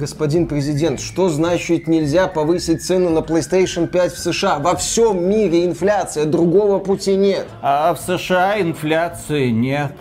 Господин президент, что значит нельзя повысить цены на PlayStation 5 в США? Во всем мире инфляция, другого пути нет. А в США инфляции нет.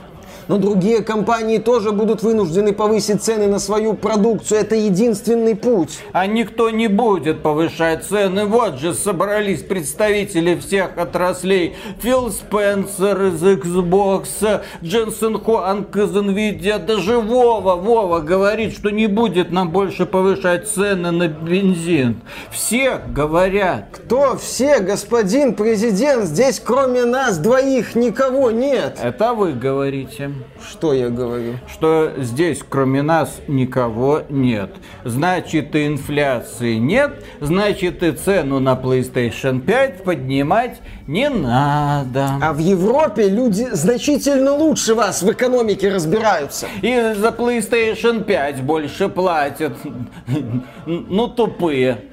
Но другие компании тоже будут вынуждены повысить цены на свою продукцию. Это единственный путь. А никто не будет повышать цены. Вот же собрались представители всех отраслей. Фил Спенсер из Xbox, Дженсен Хуанг из Nvidia, даже Вова, Вова говорит, что не будет нам больше повышать цены на бензин. Все говорят. Кто все, господин президент? Здесь кроме нас двоих никого нет. Это вы говорите. Что я говорю? Что здесь кроме нас никого нет. Значит, и инфляции нет, значит, и цену на PlayStation 5 поднимать не надо. А в Европе люди значительно лучше вас в экономике разбираются. И за PlayStation 5 больше платят. Ну, тупые.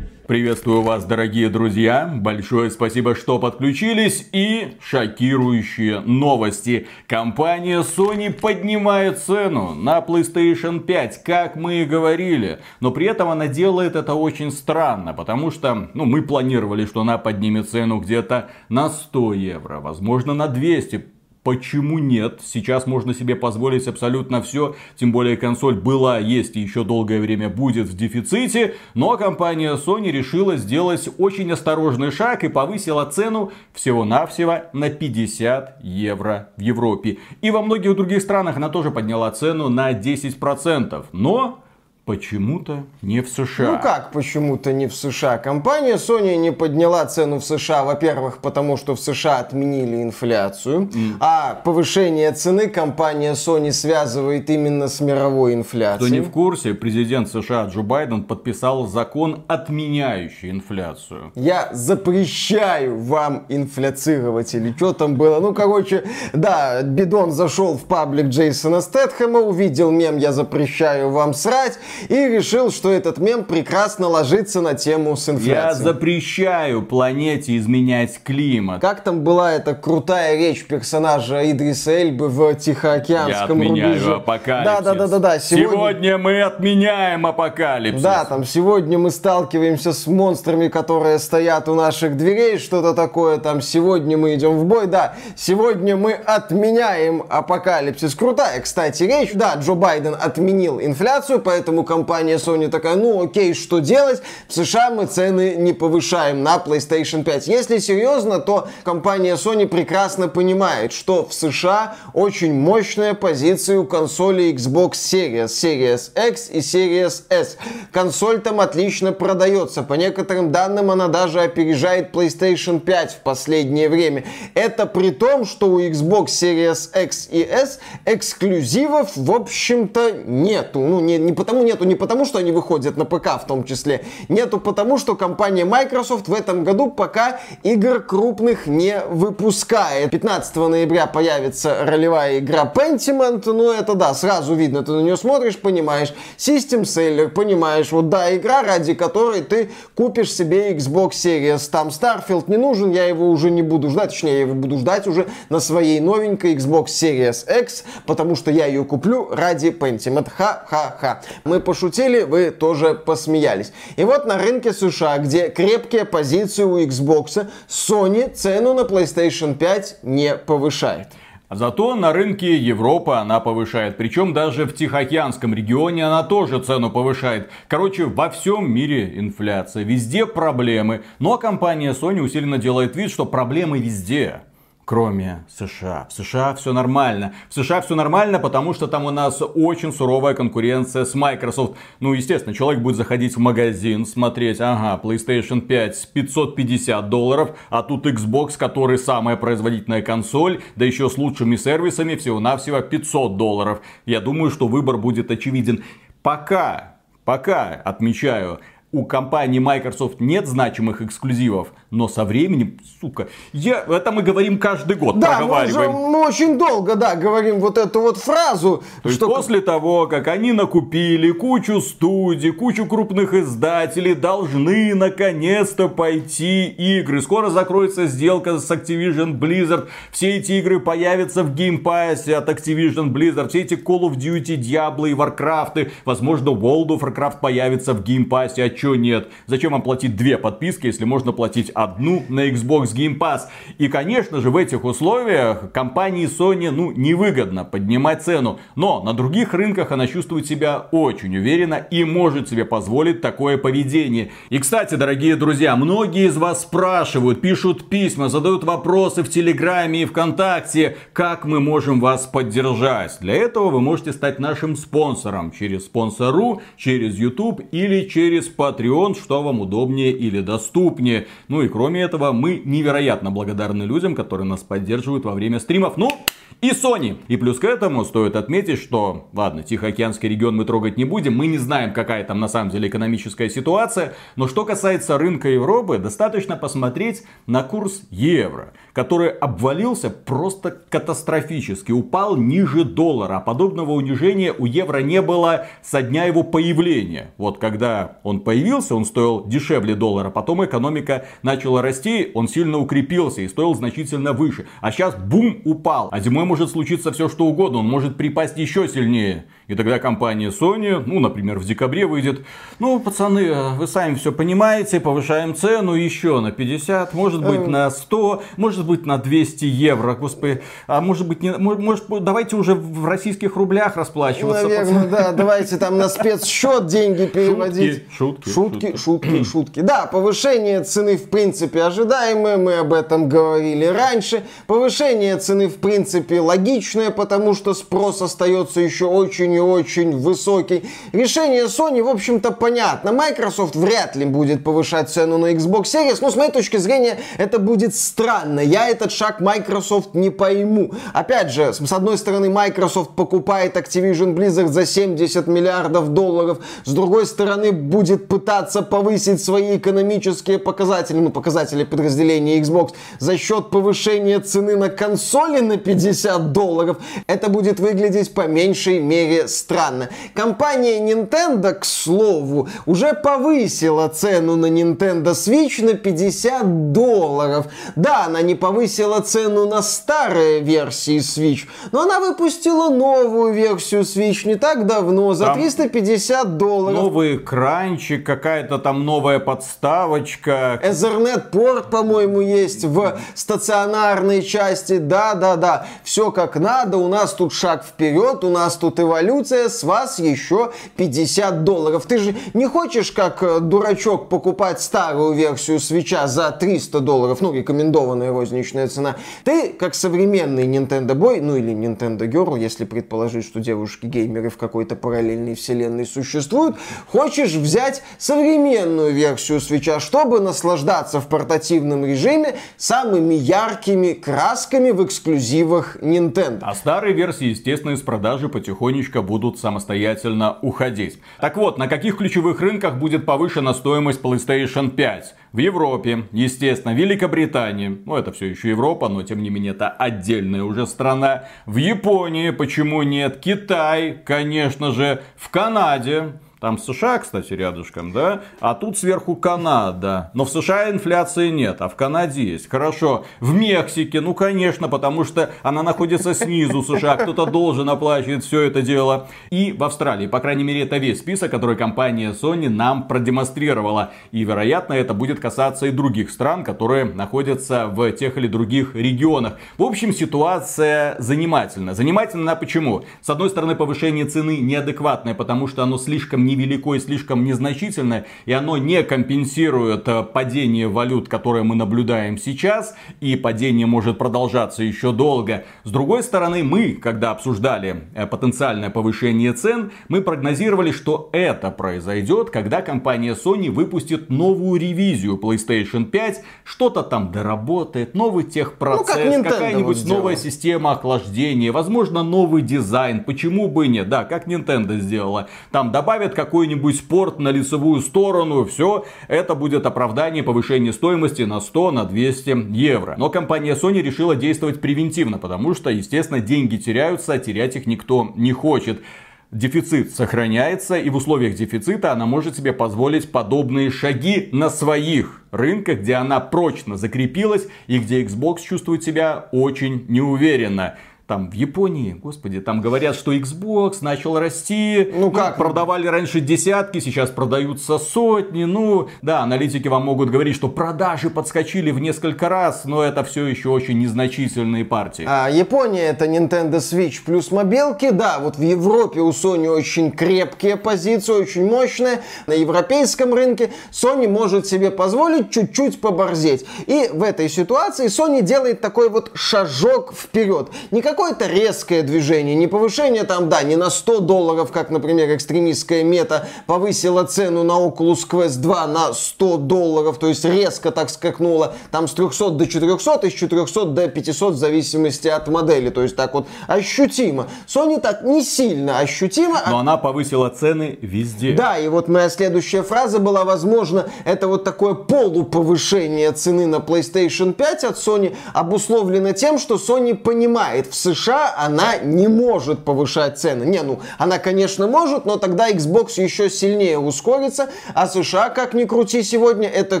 Приветствую вас, дорогие друзья. Большое спасибо, что подключились. И шокирующие новости. Компания Sony поднимает цену на PlayStation 5, как мы и говорили. Но при этом она делает это очень странно, потому что ну, мы планировали, что она поднимет цену где-то на 100 евро, возможно на 200 Почему нет? Сейчас можно себе позволить абсолютно все. Тем более консоль была, есть и еще долгое время будет в дефиците. Но компания Sony решила сделать очень осторожный шаг и повысила цену всего-навсего на 50 евро в Европе. И во многих других странах она тоже подняла цену на 10%. Но Почему-то не в США. Ну как почему-то не в США? Компания Sony не подняла цену в США, во-первых, потому что в США отменили инфляцию, mm. а повышение цены компания Sony связывает именно с мировой инфляцией. Кто не в курсе, президент США Джо Байден подписал закон, отменяющий инфляцию. Я запрещаю вам инфляцировать или что там было. Ну, короче, да, Бидон зашел в паблик Джейсона Стэтхэма, увидел мем «Я запрещаю вам срать», и решил, что этот мем прекрасно ложится на тему с инфляцией. Я запрещаю планете изменять климат. Как там была эта крутая речь персонажа Идриса Эльбы в Тихоокеанском Я отменяю рубеже? апокалипсис. Да, да, да, да, да. Сегодня... сегодня мы отменяем апокалипсис. Да, там сегодня мы сталкиваемся с монстрами, которые стоят у наших дверей, что-то такое там. Сегодня мы идем в бой, да. Сегодня мы отменяем апокалипсис. Крутая, кстати, речь. Да, Джо Байден отменил инфляцию, поэтому компания Sony такая, ну окей, что делать? В США мы цены не повышаем на PlayStation 5. Если серьезно, то компания Sony прекрасно понимает, что в США очень мощная позиция у консоли Xbox Series, Series X и Series S. Консоль там отлично продается. По некоторым данным она даже опережает PlayStation 5 в последнее время. Это при том, что у Xbox Series X и S эксклюзивов, в общем-то, нету. Ну, не, не потому нету не потому, что они выходят на ПК в том числе, нету потому, что компания Microsoft в этом году пока игр крупных не выпускает. 15 ноября появится ролевая игра Pentiment, ну это да, сразу видно, ты на нее смотришь, понимаешь, System Seller, понимаешь, вот да, игра, ради которой ты купишь себе Xbox Series, там Starfield не нужен, я его уже не буду ждать, точнее, я его буду ждать уже на своей новенькой Xbox Series X, потому что я ее куплю ради Pentiment. Ха-ха-ха. Мы пошутили, вы тоже посмеялись. И вот на рынке США, где крепкие позиции у Xbox, Sony цену на PlayStation 5 не повышает. Зато на рынке Европы она повышает. Причем даже в Тихоокеанском регионе она тоже цену повышает. Короче, во всем мире инфляция. Везде проблемы. Но компания Sony усиленно делает вид, что проблемы везде кроме США. В США все нормально. В США все нормально, потому что там у нас очень суровая конкуренция с Microsoft. Ну, естественно, человек будет заходить в магазин, смотреть, ага, PlayStation 5 550 долларов, а тут Xbox, который самая производительная консоль, да еще с лучшими сервисами, всего-навсего 500 долларов. Я думаю, что выбор будет очевиден. Пока, пока, отмечаю, у компании Microsoft нет значимых эксклюзивов, но со временем, сука, я, это мы говорим каждый год, Да, мы, проговариваем. уже- мы очень долго, да, говорим вот эту вот фразу, То что после того, как они накупили кучу студий, кучу крупных издателей, должны наконец-то пойти игры. Скоро закроется сделка с Activision Blizzard. Все эти игры появятся в Game Pass от Activision Blizzard. Все эти Call of Duty, Diablo и Warcraft. Возможно, World of Warcraft появится в Game Pass. Чё нет? Зачем вам платить две подписки, если можно платить одну на Xbox Game Pass? И, конечно же, в этих условиях компании Sony, ну, невыгодно поднимать цену. Но на других рынках она чувствует себя очень уверенно и может себе позволить такое поведение. И, кстати, дорогие друзья, многие из вас спрашивают, пишут письма, задают вопросы в Телеграме и ВКонтакте, как мы можем вас поддержать. Для этого вы можете стать нашим спонсором через спонсору, через YouTube или через Patreon, что вам удобнее или доступнее. Ну и кроме этого, мы невероятно благодарны людям, которые нас поддерживают во время стримов. Ну, и Sony. И плюс к этому стоит отметить, что, ладно, Тихоокеанский регион мы трогать не будем, мы не знаем, какая там на самом деле экономическая ситуация, но что касается рынка Европы, достаточно посмотреть на курс евро, который обвалился просто катастрофически, упал ниже доллара, а подобного унижения у евро не было со дня его появления. Вот когда он появился, он стоил дешевле доллара, потом экономика начала расти, он сильно укрепился и стоил значительно выше. А сейчас бум упал, а зимой может случиться все что угодно, он может припасть еще сильнее. И тогда компания Sony, ну, например, в декабре выйдет, ну, пацаны, вы сами все понимаете, повышаем цену еще на 50, может быть на 100, может быть на 200 евро, господи, а может быть, не, мо- может, давайте уже в российских рублях расплачиваться. Наверное, пацаны. да. Давайте там на спецсчет деньги переводить. шутки, шутки, шутки, шутки. Да, повышение цены в принципе ожидаемое, мы об этом говорили раньше. Повышение цены в принципе логичное, потому что спрос остается еще очень и очень высокий. Решение Sony, в общем-то, понятно. Microsoft вряд ли будет повышать цену на Xbox Series, но с моей точки зрения это будет странно. Я этот шаг Microsoft не пойму. Опять же, с одной стороны, Microsoft покупает Activision Blizzard за 70 миллиардов долларов, с другой стороны, будет пытаться повысить свои экономические показатели, ну, показатели подразделения Xbox, за счет повышения цены на консоли на 50 долларов. Это будет выглядеть по меньшей мере странно. Компания Nintendo, к слову, уже повысила цену на Nintendo Switch на 50 долларов. Да, она не повысила цену на старые версии Switch, но она выпустила новую версию Switch не так давно, за Там 350 долларов. Новый экранчик, какая-то там новая подставочка. Ethernet порт, по-моему, есть в стационарной части. Да-да-да, все как надо. У нас тут шаг вперед, у нас тут эволюция. С вас еще 50 долларов. Ты же не хочешь, как э, дурачок, покупать старую версию свеча за 300 долларов, ну, рекомендованная розничная цена. Ты, как современный Nintendo Boy, ну или Nintendo Girl, если предположить, что девушки-геймеры в какой-то параллельной вселенной существуют, хочешь взять современную версию свеча, чтобы наслаждаться в портативном режиме самыми яркими красками в эксклюзивах Nintendo. А старые версии, естественно, из продажи потихонечку будут самостоятельно уходить. Так вот, на каких ключевых рынках будет повышена стоимость PlayStation 5? В Европе, естественно, Великобритании, ну это все еще Европа, но тем не менее это отдельная уже страна. В Японии, почему нет? Китай, конечно же, в Канаде. Там США, кстати, рядышком, да? А тут сверху Канада. Но в США инфляции нет, а в Канаде есть. Хорошо. В Мексике, ну, конечно, потому что она находится снизу США. Кто-то должен оплачивать все это дело. И в Австралии. По крайней мере, это весь список, который компания Sony нам продемонстрировала. И, вероятно, это будет касаться и других стран, которые находятся в тех или других регионах. В общем, ситуация занимательна. Занимательна почему? С одной стороны, повышение цены неадекватное, потому что оно слишком невелико и слишком незначительное, и оно не компенсирует э, падение валют, которое мы наблюдаем сейчас, и падение может продолжаться еще долго. С другой стороны, мы, когда обсуждали э, потенциальное повышение цен, мы прогнозировали, что это произойдет, когда компания Sony выпустит новую ревизию PlayStation 5, что-то там доработает, новый техпроцесс, Ну, как какая-нибудь вот новая система охлаждения, возможно, новый дизайн, почему бы и нет, да, как Nintendo сделала. Там добавят какой-нибудь спорт на лицевую сторону, все, это будет оправдание повышения стоимости на 100, на 200 евро. Но компания Sony решила действовать превентивно, потому что, естественно, деньги теряются, а терять их никто не хочет дефицит сохраняется, и в условиях дефицита она может себе позволить подобные шаги на своих рынках, где она прочно закрепилась и где Xbox чувствует себя очень неуверенно там в Японии, господи, там говорят, что Xbox начал расти. Ну, ну как? Продавали раньше десятки, сейчас продаются сотни. Ну, да, аналитики вам могут говорить, что продажи подскочили в несколько раз, но это все еще очень незначительные партии. А Япония это Nintendo Switch плюс мобилки. Да, вот в Европе у Sony очень крепкие позиции, очень мощные. На европейском рынке Sony может себе позволить чуть-чуть поборзеть. И в этой ситуации Sony делает такой вот шажок вперед. Никакой какое-то резкое движение, не повышение там, да, не на 100 долларов, как, например, экстремистская мета повысила цену на Oculus Quest 2 на 100 долларов, то есть резко так скакнула, там с 300 до 400 и с 400 до 500 в зависимости от модели, то есть так вот ощутимо. Sony так не сильно ощутимо. А Но а... она повысила цены везде. Да, и вот моя следующая фраза была, возможно, это вот такое полуповышение цены на PlayStation 5 от Sony обусловлено тем, что Sony понимает в США она не может повышать цены. Не, ну, она, конечно, может, но тогда Xbox еще сильнее ускорится, а США, как ни крути сегодня, это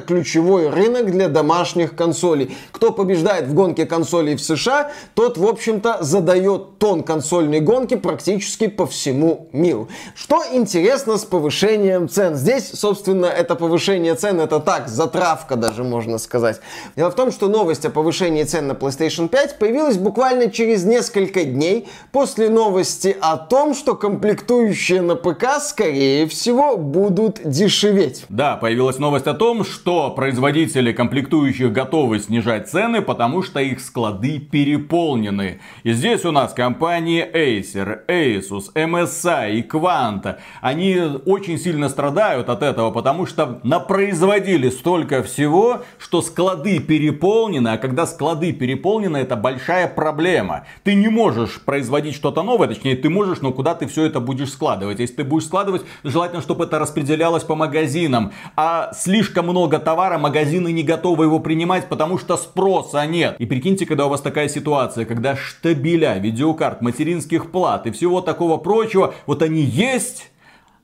ключевой рынок для домашних консолей. Кто побеждает в гонке консолей в США, тот, в общем-то, задает тон консольной гонки практически по всему миру. Что интересно с повышением цен? Здесь, собственно, это повышение цен, это так, затравка даже, можно сказать. Дело в том, что новость о повышении цен на PlayStation 5 появилась буквально через несколько несколько дней после новости о том, что комплектующие на ПК, скорее всего, будут дешеветь. Да, появилась новость о том, что производители комплектующих готовы снижать цены, потому что их склады переполнены. И здесь у нас компании Acer, Asus, MSI и Quanta. Они очень сильно страдают от этого, потому что напроизводили столько всего, что склады переполнены, а когда склады переполнены, это большая проблема. Ты ты не можешь производить что-то новое, точнее, ты можешь, но куда ты все это будешь складывать? Если ты будешь складывать, желательно, чтобы это распределялось по магазинам. А слишком много товара, магазины не готовы его принимать, потому что спроса нет. И прикиньте, когда у вас такая ситуация, когда штабеля видеокарт, материнских плат и всего такого прочего, вот они есть,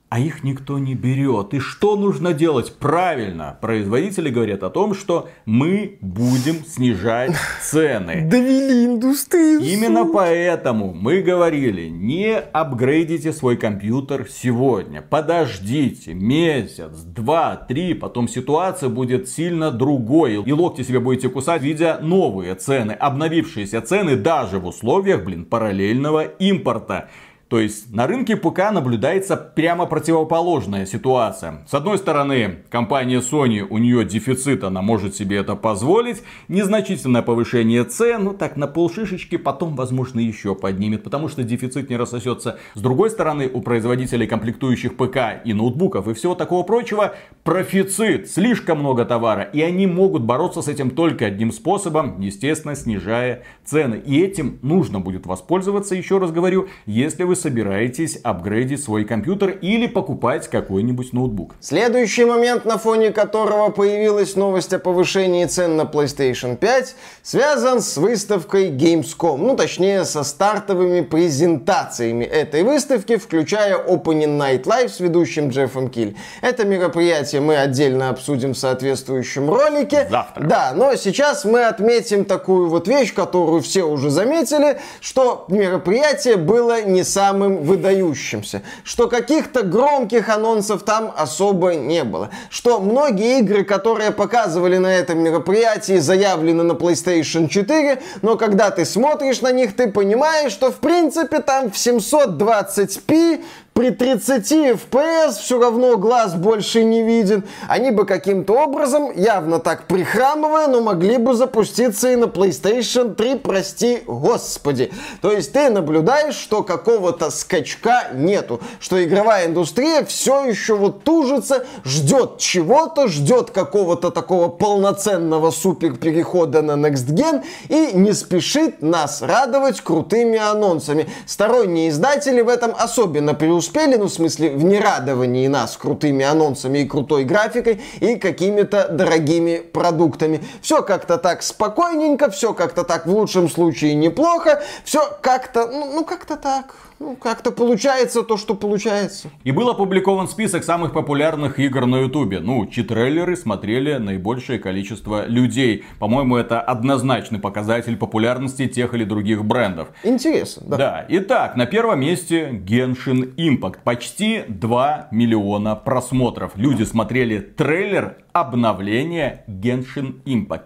а их никто не берет. И что нужно делать? Правильно, производители говорят о том, что мы будем снижать цены. Довели индустрию. Именно поэтому мы говорили, не апгрейдите свой компьютер сегодня. Подождите месяц, два, три, потом ситуация будет сильно другой. И локти себе будете кусать, видя новые цены, обновившиеся цены даже в условиях, блин, параллельного импорта. То есть на рынке ПК наблюдается прямо противоположная ситуация. С одной стороны, компания Sony, у нее дефицит, она может себе это позволить. Незначительное повышение цен, ну так на полшишечки, потом, возможно, еще поднимет, потому что дефицит не рассосется. С другой стороны, у производителей комплектующих ПК и ноутбуков и всего такого прочего, профицит, слишком много товара. И они могут бороться с этим только одним способом, естественно, снижая цены. И этим нужно будет воспользоваться, еще раз говорю, если вы собираетесь апгрейдить свой компьютер или покупать какой-нибудь ноутбук. Следующий момент, на фоне которого появилась новость о повышении цен на PlayStation 5, связан с выставкой Gamescom. Ну, точнее, со стартовыми презентациями этой выставки, включая Opening Night Live с ведущим Джеффом Киль. Это мероприятие мы отдельно обсудим в соответствующем ролике. Завтра. Да, но сейчас мы отметим такую вот вещь, которую все уже заметили, что мероприятие было не самым самым выдающимся. Что каких-то громких анонсов там особо не было. Что многие игры, которые показывали на этом мероприятии, заявлены на PlayStation 4, но когда ты смотришь на них, ты понимаешь, что в принципе там в 720p при 30 FPS все равно глаз больше не виден. Они бы каким-то образом, явно так прихрамывая, но могли бы запуститься и на PlayStation 3, прости господи. То есть ты наблюдаешь, что какого-то скачка нету, что игровая индустрия все еще вот тужится, ждет чего-то, ждет какого-то такого полноценного супер перехода на Next Gen и не спешит нас радовать крутыми анонсами. Сторонние издатели в этом особенно преуспевают преуспели, ну, в смысле, в нерадовании нас крутыми анонсами и крутой графикой и какими-то дорогими продуктами. Все как-то так спокойненько, все как-то так в лучшем случае неплохо, все как-то, ну, ну как-то так ну, как-то получается то, что получается. И был опубликован список самых популярных игр на Ютубе. Ну, чьи трейлеры смотрели наибольшее количество людей. По-моему, это однозначный показатель популярности тех или других брендов. Интересно, да. Да. Итак, на первом месте Genshin Impact. Почти 2 миллиона просмотров. Люди смотрели трейлер обновления Genshin Impact.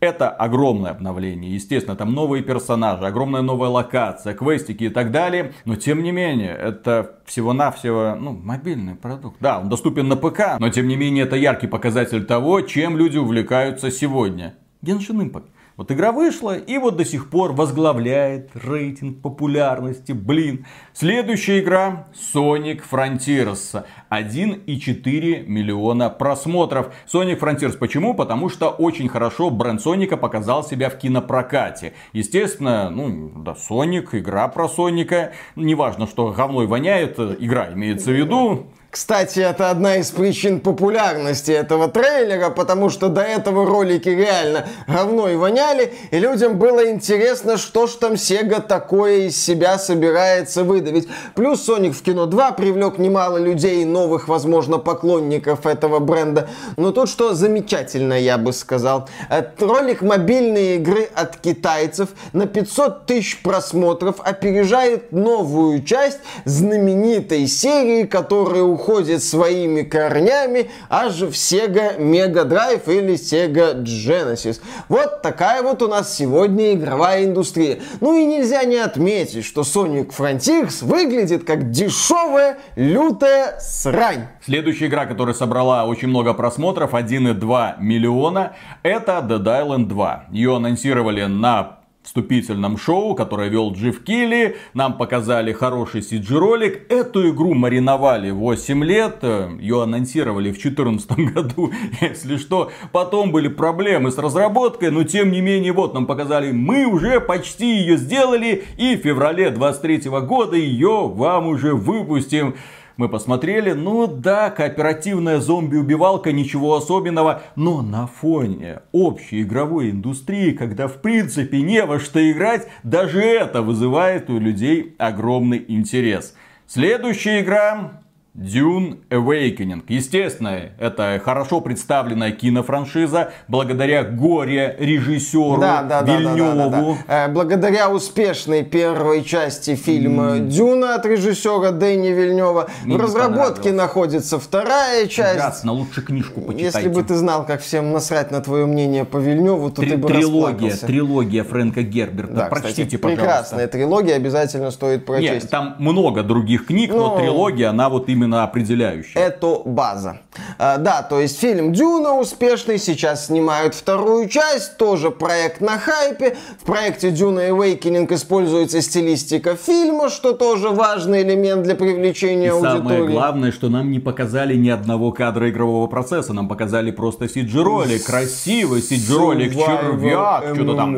Это огромное обновление. Естественно, там новые персонажи, огромная новая локация, квестики и так далее. Но тем не менее, это всего-навсего ну, мобильный продукт. Да, он доступен на ПК, но тем не менее это яркий показатель того, чем люди увлекаются сегодня. Genshin Impact. Вот игра вышла и вот до сих пор возглавляет рейтинг популярности. Блин. Следующая игра Sonic Frontiers. 1,4 миллиона просмотров. Sonic Frontiers почему? Потому что очень хорошо бренд Соника показал себя в кинопрокате. Естественно, ну, да, Соник, игра про Соника. Неважно, что говной воняет, игра имеется в виду. Кстати, это одна из причин популярности этого трейлера, потому что до этого ролики реально говно и воняли, и людям было интересно, что ж там Sega такое из себя собирается выдавить. Плюс Sonic в кино 2 привлек немало людей, новых, возможно, поклонников этого бренда. Но тут что замечательно, я бы сказал. Ролик мобильной игры от китайцев на 500 тысяч просмотров опережает новую часть знаменитой серии, которая уходит своими корнями аж в Sega Mega Drive или Sega Genesis. Вот такая вот у нас сегодня игровая индустрия. Ну и нельзя не отметить, что Sonic Frontiers выглядит как дешевая, лютая срань. Следующая игра, которая собрала очень много просмотров, 1,2 миллиона, это Dead Island 2. Ее анонсировали на вступительном шоу, которое вел Джифф Килли. Нам показали хороший CG-ролик. Эту игру мариновали 8 лет. Ее анонсировали в 2014 году, если что. Потом были проблемы с разработкой, но тем не менее, вот нам показали, мы уже почти ее сделали. И в феврале 23 года ее вам уже выпустим. Мы посмотрели, ну да, кооперативная зомби-убивалка, ничего особенного, но на фоне общей игровой индустрии, когда в принципе не во что играть, даже это вызывает у людей огромный интерес. Следующая игра Dune Awakening. Естественно, это хорошо представленная кинофраншиза благодаря горе режиссеру да, да, Вильневу. Да, да, да, да. Э, благодаря успешной первой части фильма mm. Дюна от режиссера Дэни Вильнева. Мне в разработке находится вторая часть. Ужасно, лучше книжку почитайте. Если бы ты знал, как всем насрать на твое мнение по Вильневу, то Три, ты бы Трилогия, трилогия Фрэнка Герберта. Да, Прочтите, кстати, пожалуйста. Прекрасная трилогия, обязательно стоит прочесть. Нет, там много других книг, но, но трилогия, она вот именно именно определяющая. Это база. А, да, то есть фильм Дюна успешный, сейчас снимают вторую часть, тоже проект на хайпе. В проекте Дюна Awakening используется стилистика фильма, что тоже важный элемент для привлечения И аудитории. самое главное, что нам не показали ни одного кадра игрового процесса, нам показали просто CG-ролик, красивый CG-ролик, червяк, что-то там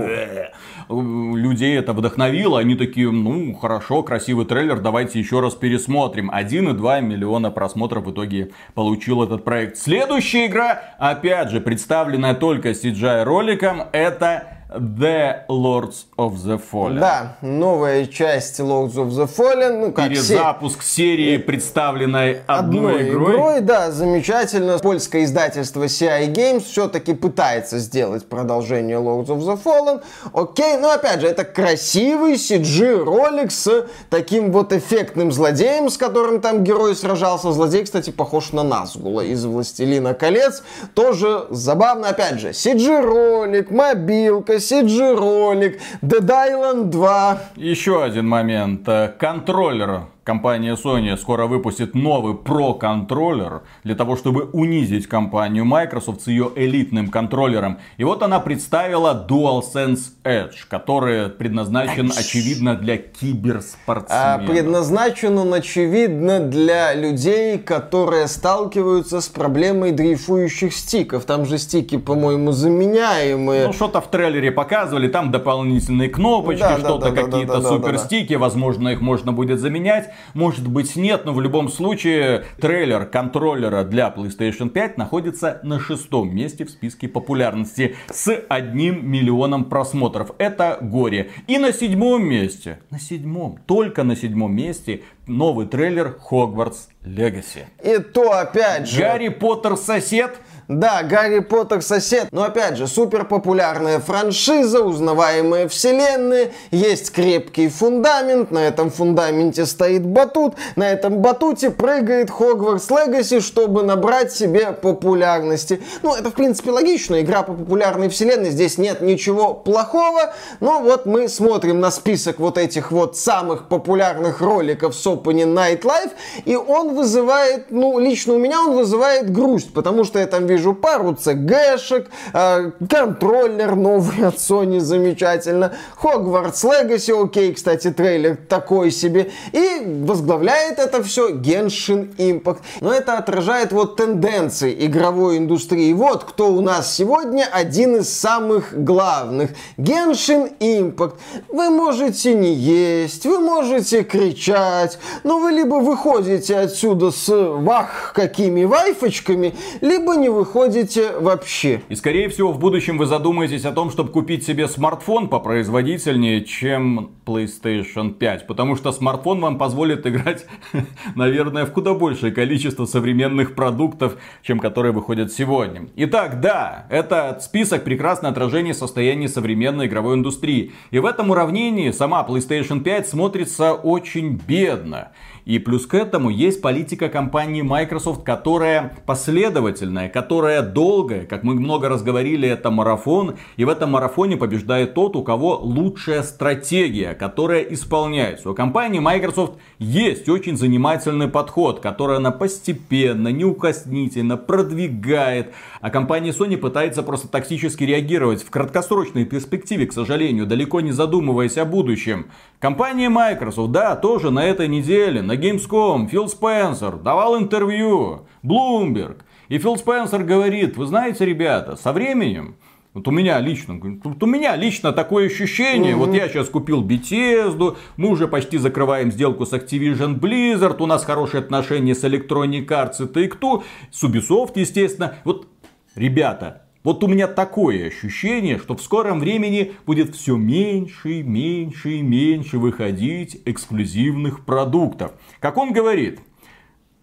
людей это вдохновило. Они такие, ну, хорошо, красивый трейлер, давайте еще раз пересмотрим. 1,2 миллиона просмотров в итоге получил этот проект. Следующая игра, опять же, представленная только CGI роликом, это The Lords of the Fallen. Да, новая часть Lords of the Fallen. Ну, как Перезапуск се... серии, представленной одной, одной игрой. игрой. Да, замечательно. Польское издательство CI Games все-таки пытается сделать продолжение Lords of the Fallen. Окей, но опять же, это красивый CG-ролик с таким вот эффектным злодеем, с которым там герой сражался. Злодей, кстати, похож на Назгула из «Властелина колец». Тоже забавно, опять же, CG-ролик, мобилка, CG-ролик, Dead Island 2. Еще один момент. Контроллер компания Sony скоро выпустит новый Pro контроллер для того, чтобы унизить компанию Microsoft с ее элитным контроллером. И вот она представила DualSense Edge, который предназначен, очевидно, для киберспортсменов. А, предназначен он, очевидно, для людей, которые сталкиваются с проблемой дрейфующих стиков. Там же стики, по-моему, заменяемые. Ну, что-то в трейлере показывали, там дополнительные кнопочки, да, что-то да, да, какие-то суперстики, возможно, их можно будет заменять. Может быть нет, но в любом случае трейлер контроллера для PlayStation 5 находится на шестом месте в списке популярности с одним миллионом просмотров. Это горе. И на седьмом месте, на седьмом, только на седьмом месте новый трейлер Hogwarts Legacy. И то опять же... Гарри Поттер сосед да, Гарри Поттер сосед, но опять же, супер популярная франшиза, узнаваемая вселенная, есть крепкий фундамент, на этом фундаменте стоит батут, на этом батуте прыгает Хогвартс Легаси, чтобы набрать себе популярности. Ну, это в принципе логично, игра по популярной вселенной, здесь нет ничего плохого, но вот мы смотрим на список вот этих вот самых популярных роликов с Opening Night Live, и он вызывает, ну, лично у меня он вызывает грусть, потому что я там вижу пару CG-шек, э, контроллер новый от Sony замечательно, Hogwarts Legacy, окей, кстати, трейлер такой себе, и возглавляет это все Genshin Impact. Но это отражает вот тенденции игровой индустрии. Вот кто у нас сегодня один из самых главных. Genshin Impact. Вы можете не есть, вы можете кричать, но вы либо выходите отсюда с вах какими вайфочками, либо не выходите выходите вообще. И скорее всего в будущем вы задумаетесь о том, чтобы купить себе смартфон попроизводительнее, чем PlayStation 5. Потому что смартфон вам позволит играть, наверное, в куда большее количество современных продуктов, чем которые выходят сегодня. Итак, да, этот список прекрасное отражение состояния современной игровой индустрии. И в этом уравнении сама PlayStation 5 смотрится очень бедно. И плюс к этому есть политика компании Microsoft, которая последовательная, которая долгая. Как мы много раз говорили, это марафон. И в этом марафоне побеждает тот, у кого лучшая стратегия, которая исполняется. У компании Microsoft есть очень занимательный подход, который она постепенно, неукоснительно продвигает. А компания Sony пытается просто токсически реагировать в краткосрочной перспективе, к сожалению, далеко не задумываясь о будущем. Компания Microsoft, да, тоже на этой неделе, на Gamescom, Фил Спенсер давал интервью, Bloomberg. И Фил Спенсер говорит, вы знаете, ребята, со временем вот у меня лично, вот у меня лично такое ощущение, угу. вот я сейчас купил Bethesda, мы уже почти закрываем сделку с Activision Blizzard, у нас хорошие отношения с Electronic Arts и Take-Two, с Ubisoft, естественно. Вот, ребята, вот у меня такое ощущение, что в скором времени будет все меньше и меньше и меньше выходить эксклюзивных продуктов. Как он говорит,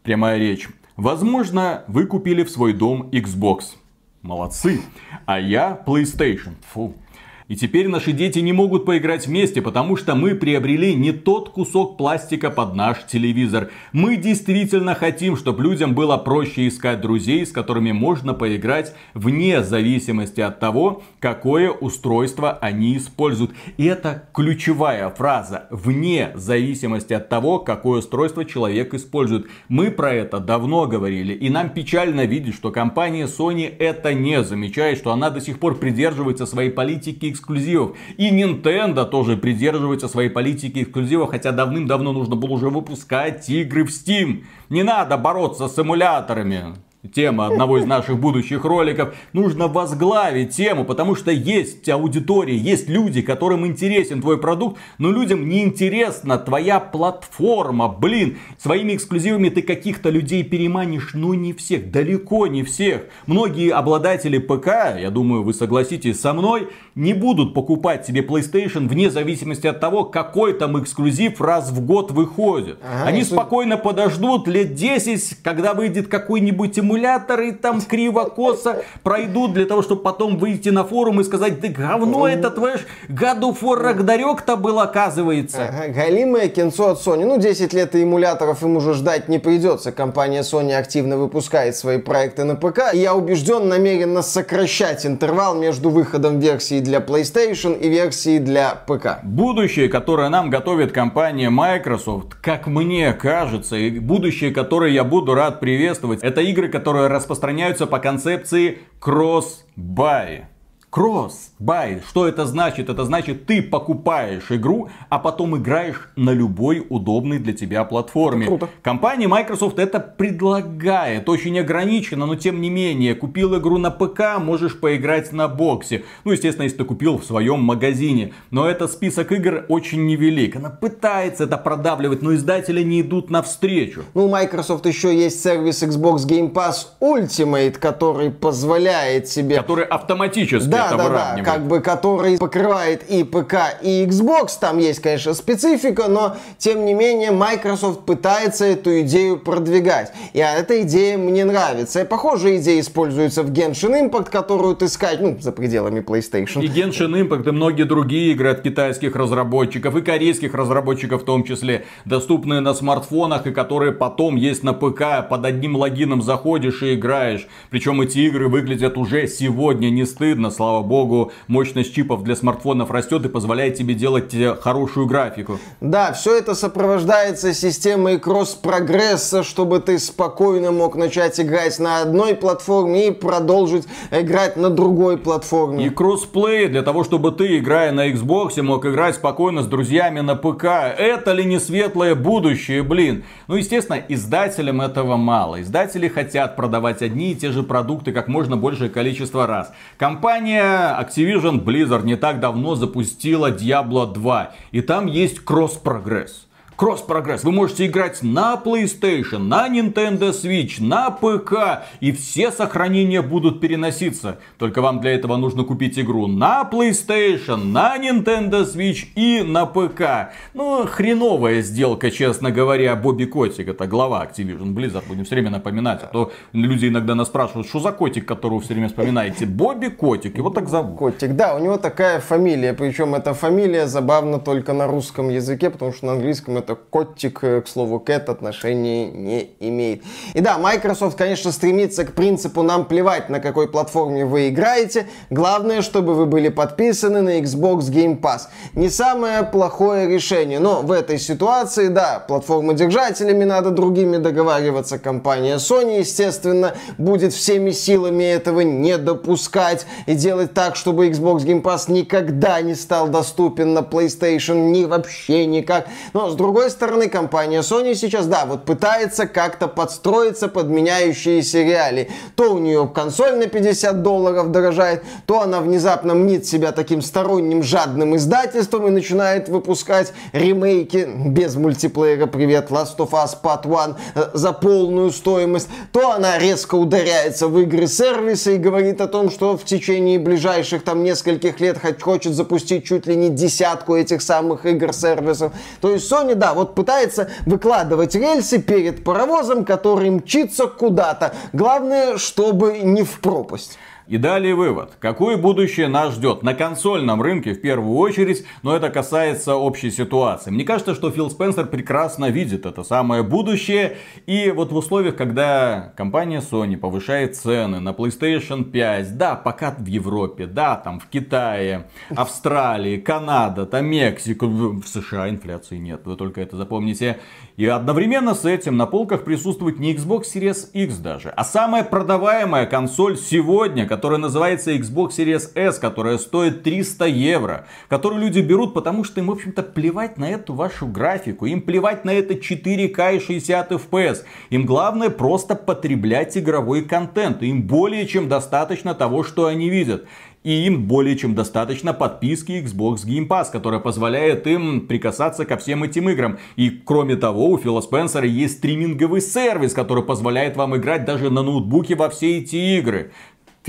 прямая речь, возможно, вы купили в свой дом Xbox. Молодцы. А я PlayStation. Фу. И теперь наши дети не могут поиграть вместе, потому что мы приобрели не тот кусок пластика под наш телевизор. Мы действительно хотим, чтобы людям было проще искать друзей, с которыми можно поиграть вне зависимости от того, какое устройство они используют. И это ключевая фраза. Вне зависимости от того, какое устройство человек использует. Мы про это давно говорили. И нам печально видеть, что компания Sony это не замечает, что она до сих пор придерживается своей политики эксклюзивов. И Nintendo тоже придерживается своей политики эксклюзивов, хотя давным-давно нужно было уже выпускать игры в Steam. Не надо бороться с эмуляторами тема одного из наших будущих роликов, нужно возглавить тему, потому что есть аудитория, есть люди, которым интересен твой продукт, но людям не интересна твоя платформа. Блин, своими эксклюзивами ты каких-то людей переманишь, но не всех, далеко не всех. Многие обладатели ПК, я думаю, вы согласитесь со мной, не будут покупать себе PlayStation вне зависимости от того, какой там эксклюзив раз в год выходит. Ага, Они спокойно подождут лет 10, когда выйдет какой-нибудь эмуляторы там криво-косо пройдут для того, чтобы потом выйти на форум и сказать, да говно это God of War Ragnarok-то был, оказывается. Ага, галимое кинцо от Sony. Ну, 10 лет и эмуляторов им уже ждать не придется. Компания Sony активно выпускает свои проекты на ПК. И я убежден, намеренно сокращать интервал между выходом версии для PlayStation и версии для ПК. Будущее, которое нам готовит компания Microsoft, как мне кажется, и будущее, которое я буду рад приветствовать, это игры, которые распространяются по концепции cross-buy. Cross-buy. Что это значит? Это значит, ты покупаешь игру, а потом играешь на любой удобной для тебя платформе. Круто. Компания Microsoft это предлагает. Очень ограниченно, но тем не менее. Купил игру на ПК, можешь поиграть на Xbox'е. Ну, естественно, если ты купил в своем магазине. Но этот список игр очень невелик. Она пытается это продавливать, но издатели не идут навстречу. Ну, у Microsoft еще есть сервис Xbox Game Pass Ultimate, который позволяет себе... Который автоматически Да, да, да, как бы который покрывает и ПК, и Xbox. Там есть, конечно, специфика, но тем не менее Microsoft пытается эту идею продвигать. И эта идея мне нравится. И похожая идея используется в Genshin Impact, которую ты скачиваешь, ну, за пределами PlayStation. И Genshin Impact и многие другие игры от китайских разработчиков и корейских разработчиков в том числе, доступные на смартфонах и которые потом есть на ПК, под одним логином заходишь и играешь. Причем эти игры выглядят уже сегодня не стыдно, слава богу, мощность чипов для смартфонов растет и позволяет тебе делать э, хорошую графику. Да, все это сопровождается системой кросс-прогресса, чтобы ты спокойно мог начать играть на одной платформе и продолжить играть на другой платформе. И cross-play для того, чтобы ты, играя на Xbox, мог играть спокойно с друзьями на ПК. Это ли не светлое будущее, блин? Ну, естественно, издателям этого мало. Издатели хотят продавать одни и те же продукты как можно большее количество раз. Компания Activision Blizzard не так давно запустила Diablo 2. И там есть cross-progress. Cross-progress. Вы можете играть на PlayStation, на Nintendo Switch, на ПК. И все сохранения будут переноситься. Только вам для этого нужно купить игру на PlayStation, на Nintendo Switch и на ПК. Ну, хреновая сделка, честно говоря. Бобби Котик, это глава Activision Blizzard. Будем все время напоминать. А то люди иногда нас спрашивают, что за котик, которого все время вспоминаете. Бобби Котик. Его так зовут. Котик, да, у него такая фамилия, причем эта фамилия забавна только на русском языке, потому что на английском это котик, э, к слову, кэт отношения не имеет. И да, Microsoft, конечно, стремится к принципу нам плевать, на какой платформе вы играете, главное, чтобы вы были подписаны на Xbox Game Pass. Не самое плохое решение, но в этой ситуации, да, платформодержателями надо другими договариваться, компания Sony, естественно, будет всеми силами этого не допускать и делать так, чтобы Xbox Game Pass никогда не стал доступен на PlayStation, ни вообще никак. Но с другой стороны, компания Sony сейчас, да, вот пытается как-то подстроиться под меняющиеся реалии. То у нее консоль на 50 долларов дорожает, то она внезапно мнит себя таким сторонним жадным издательством и начинает выпускать ремейки без мультиплеера, привет, Last of Us Part 1, э, за полную стоимость, то она резко ударяется в игры сервиса и говорит о том, что в течение ближайших там нескольких лет хочет запустить чуть ли не десятку этих самых игр сервисов. То есть Sony, да, вот пытается выкладывать рельсы перед паровозом, который мчится куда-то. Главное, чтобы не в пропасть. И далее вывод. Какое будущее нас ждет? На консольном рынке в первую очередь, но это касается общей ситуации. Мне кажется, что Фил Спенсер прекрасно видит это самое будущее. И вот в условиях, когда компания Sony повышает цены на PlayStation 5, да, пока в Европе, да, там в Китае, Австралии, Канада, там Мексика, в в США инфляции нет, вы только это запомните. И одновременно с этим на полках присутствует не Xbox Series X даже, а самая продаваемая консоль сегодня, которая называется Xbox Series S, которая стоит 300 евро, которую люди берут, потому что им, в общем-то, плевать на эту вашу графику, им плевать на это 4К и 60 FPS. Им главное просто потреблять игровой контент. Им более чем достаточно того, что они видят. И им более чем достаточно подписки Xbox Game Pass, которая позволяет им прикасаться ко всем этим играм. И кроме того, у Фила Спенсера есть стриминговый сервис, который позволяет вам играть даже на ноутбуке во все эти игры.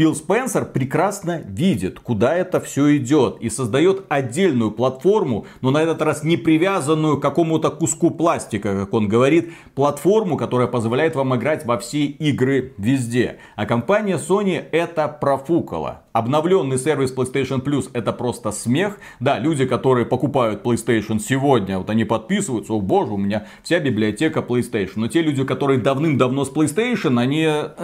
Фил Спенсер прекрасно видит, куда это все идет и создает отдельную платформу, но на этот раз не привязанную к какому-то куску пластика, как он говорит, платформу, которая позволяет вам играть во все игры везде. А компания Sony это профукала. Обновленный сервис PlayStation Plus это просто смех. Да, люди, которые покупают PlayStation сегодня, вот они подписываются, о боже, у меня вся библиотека PlayStation. Но те люди, которые давным-давно с PlayStation, они, «Эх,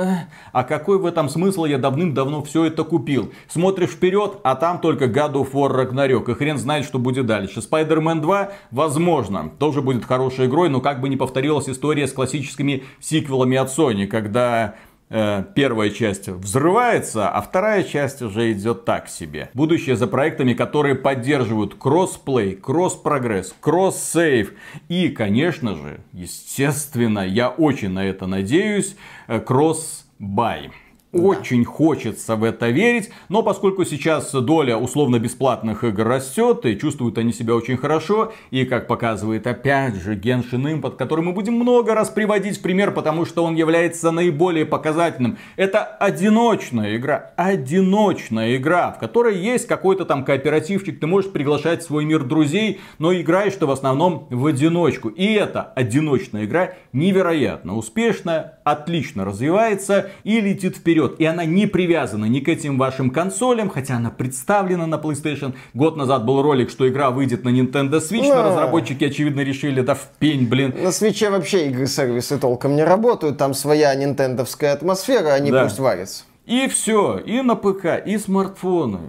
а какой в этом смысл, я давным-давно все это купил. Смотришь вперед, а там только God of War Ragnarok, и хрен знает, что будет дальше. Spider-Man 2, возможно, тоже будет хорошей игрой, но как бы не повторилась история с классическими сиквелами от Sony, когда Э, первая часть взрывается, а вторая часть уже идет так себе. Будущее за проектами, которые поддерживают кроссплей, кросс-прогресс, кросс-сейв и, конечно же, естественно, я очень на это надеюсь, э, кросс-бай. Очень хочется в это верить, но поскольку сейчас доля условно-бесплатных игр растет, и чувствуют они себя очень хорошо, и как показывает опять же Genshin Impact, который мы будем много раз приводить в пример, потому что он является наиболее показательным. Это одиночная игра, одиночная игра, в которой есть какой-то там кооперативчик, ты можешь приглашать в свой мир друзей, но играешь ты в основном в одиночку. И эта одиночная игра невероятно успешная, отлично развивается и летит вперед вперед. И она не привязана ни к этим вашим консолям, хотя она представлена на PlayStation. Год назад был ролик, что игра выйдет на Nintendo Switch, но, но разработчики, очевидно, решили, да в пень, блин. На Switch вообще игры-сервисы толком не работают, там своя нинтендовская атмосфера, они да. пусть варятся. И все, и на ПК, и смартфоны.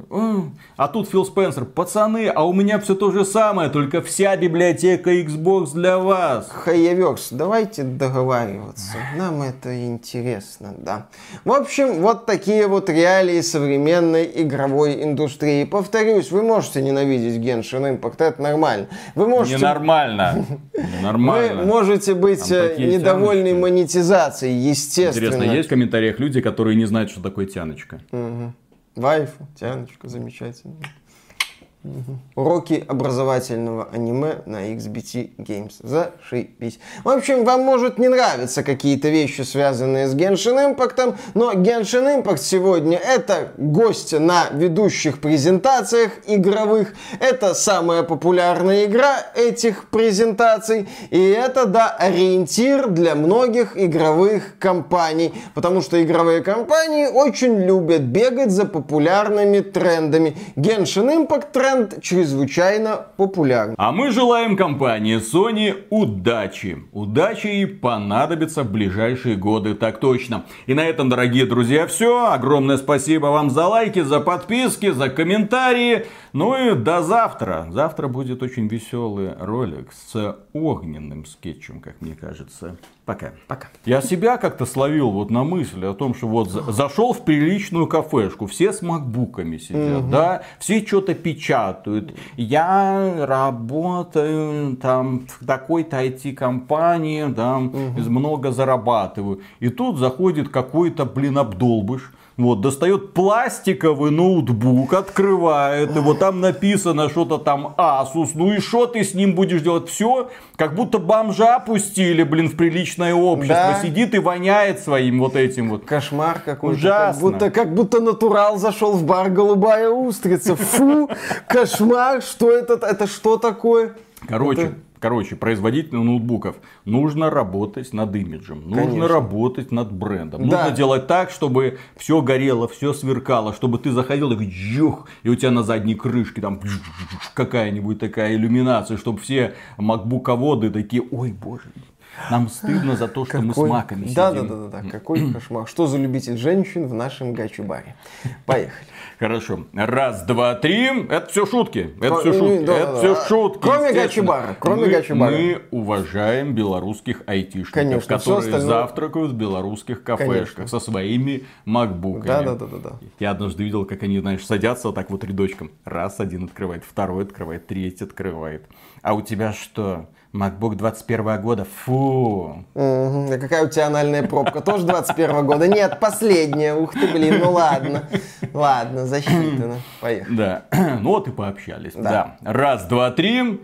А тут Фил Спенсер, пацаны, а у меня все то же самое, только вся библиотека Xbox для вас. Хайеверс, давайте договариваться, нам это интересно, да. В общем, вот такие вот реалии современной игровой индустрии. Повторюсь, вы можете ненавидеть Genshin Impact, это нормально. Вы можете... Ненормально. Ненормально. Вы можете быть э, недовольны монетизацией, естественно. Интересно, есть в комментариях люди, которые не знают, что такое тяночка. Угу. Вайфу, тяночка, замечательно. Уроки образовательного аниме на XBT Games. Зашибись. В общем, вам может не нравиться какие-то вещи, связанные с Genshin Impact, но Genshin Impact сегодня это гость на ведущих презентациях игровых. Это самая популярная игра этих презентаций. И это, да, ориентир для многих игровых компаний. Потому что игровые компании очень любят бегать за популярными трендами. Genshin Impact тренд тренд чрезвычайно популярен. А мы желаем компании Sony удачи. Удачи и понадобится в ближайшие годы, так точно. И на этом, дорогие друзья, все. Огромное спасибо вам за лайки, за подписки, за комментарии. Ну и до завтра. Завтра будет очень веселый ролик с огненным скетчем, как мне кажется. Пока. Пока. Я себя как-то словил вот на мысли о том, что вот зашел в приличную кафешку, все с макбуками сидят, угу. да, все что-то печатают. Я работаю там в такой-то IT-компании, да, угу. много зарабатываю. И тут заходит какой-то, блин, обдолбыш, вот, достает пластиковый ноутбук, открывает, вот там написано что-то там Asus. Ну и что ты с ним будешь делать? Все, как будто бомжа пустили, блин, в приличное общество. Да. Сидит и воняет своим вот этим вот. Кошмар какой-то. Ужасно. Как будто, как будто натурал зашел в бар голубая устрица. Фу, кошмар, что это, это что такое? Короче, это... Короче, производителю ноутбуков нужно работать над имиджем, нужно Конечно. работать над брендом. Да. Нужно делать так, чтобы все горело, все сверкало, чтобы ты заходил и джух, и у тебя на задней крышке там какая-нибудь такая иллюминация, чтобы все макбуководы такие, ой боже, нам стыдно за то, что какой... мы с маками сидим. Да, да, да, да, да. Какой кошмар. Что за любитель женщин в нашем гачу-баре? Поехали. Хорошо. Раз, два, три. Это все шутки. Это все шутки. Да, это да, все да. шутки. Кроме гачи-бара. Кроме мы, гачи-бара. Мы уважаем белорусских айтишников, Конечно, которые остальное... завтракают в белорусских кафешках Конечно. со своими макбуками. Да, да, да, да, да. Я однажды видел, как они, знаешь, садятся так вот рядочком. Раз, один открывает, второй открывает, третий открывает. А у тебя что? MacBook 21 года, фу. Угу. А какая у тебя анальная пробка? Тоже 21 года? Нет, последняя. Ух ты, блин, ну ладно. Ладно, засчитано. Поехали. Да. Ну вот и пообщались. Да. да. Раз, два, три.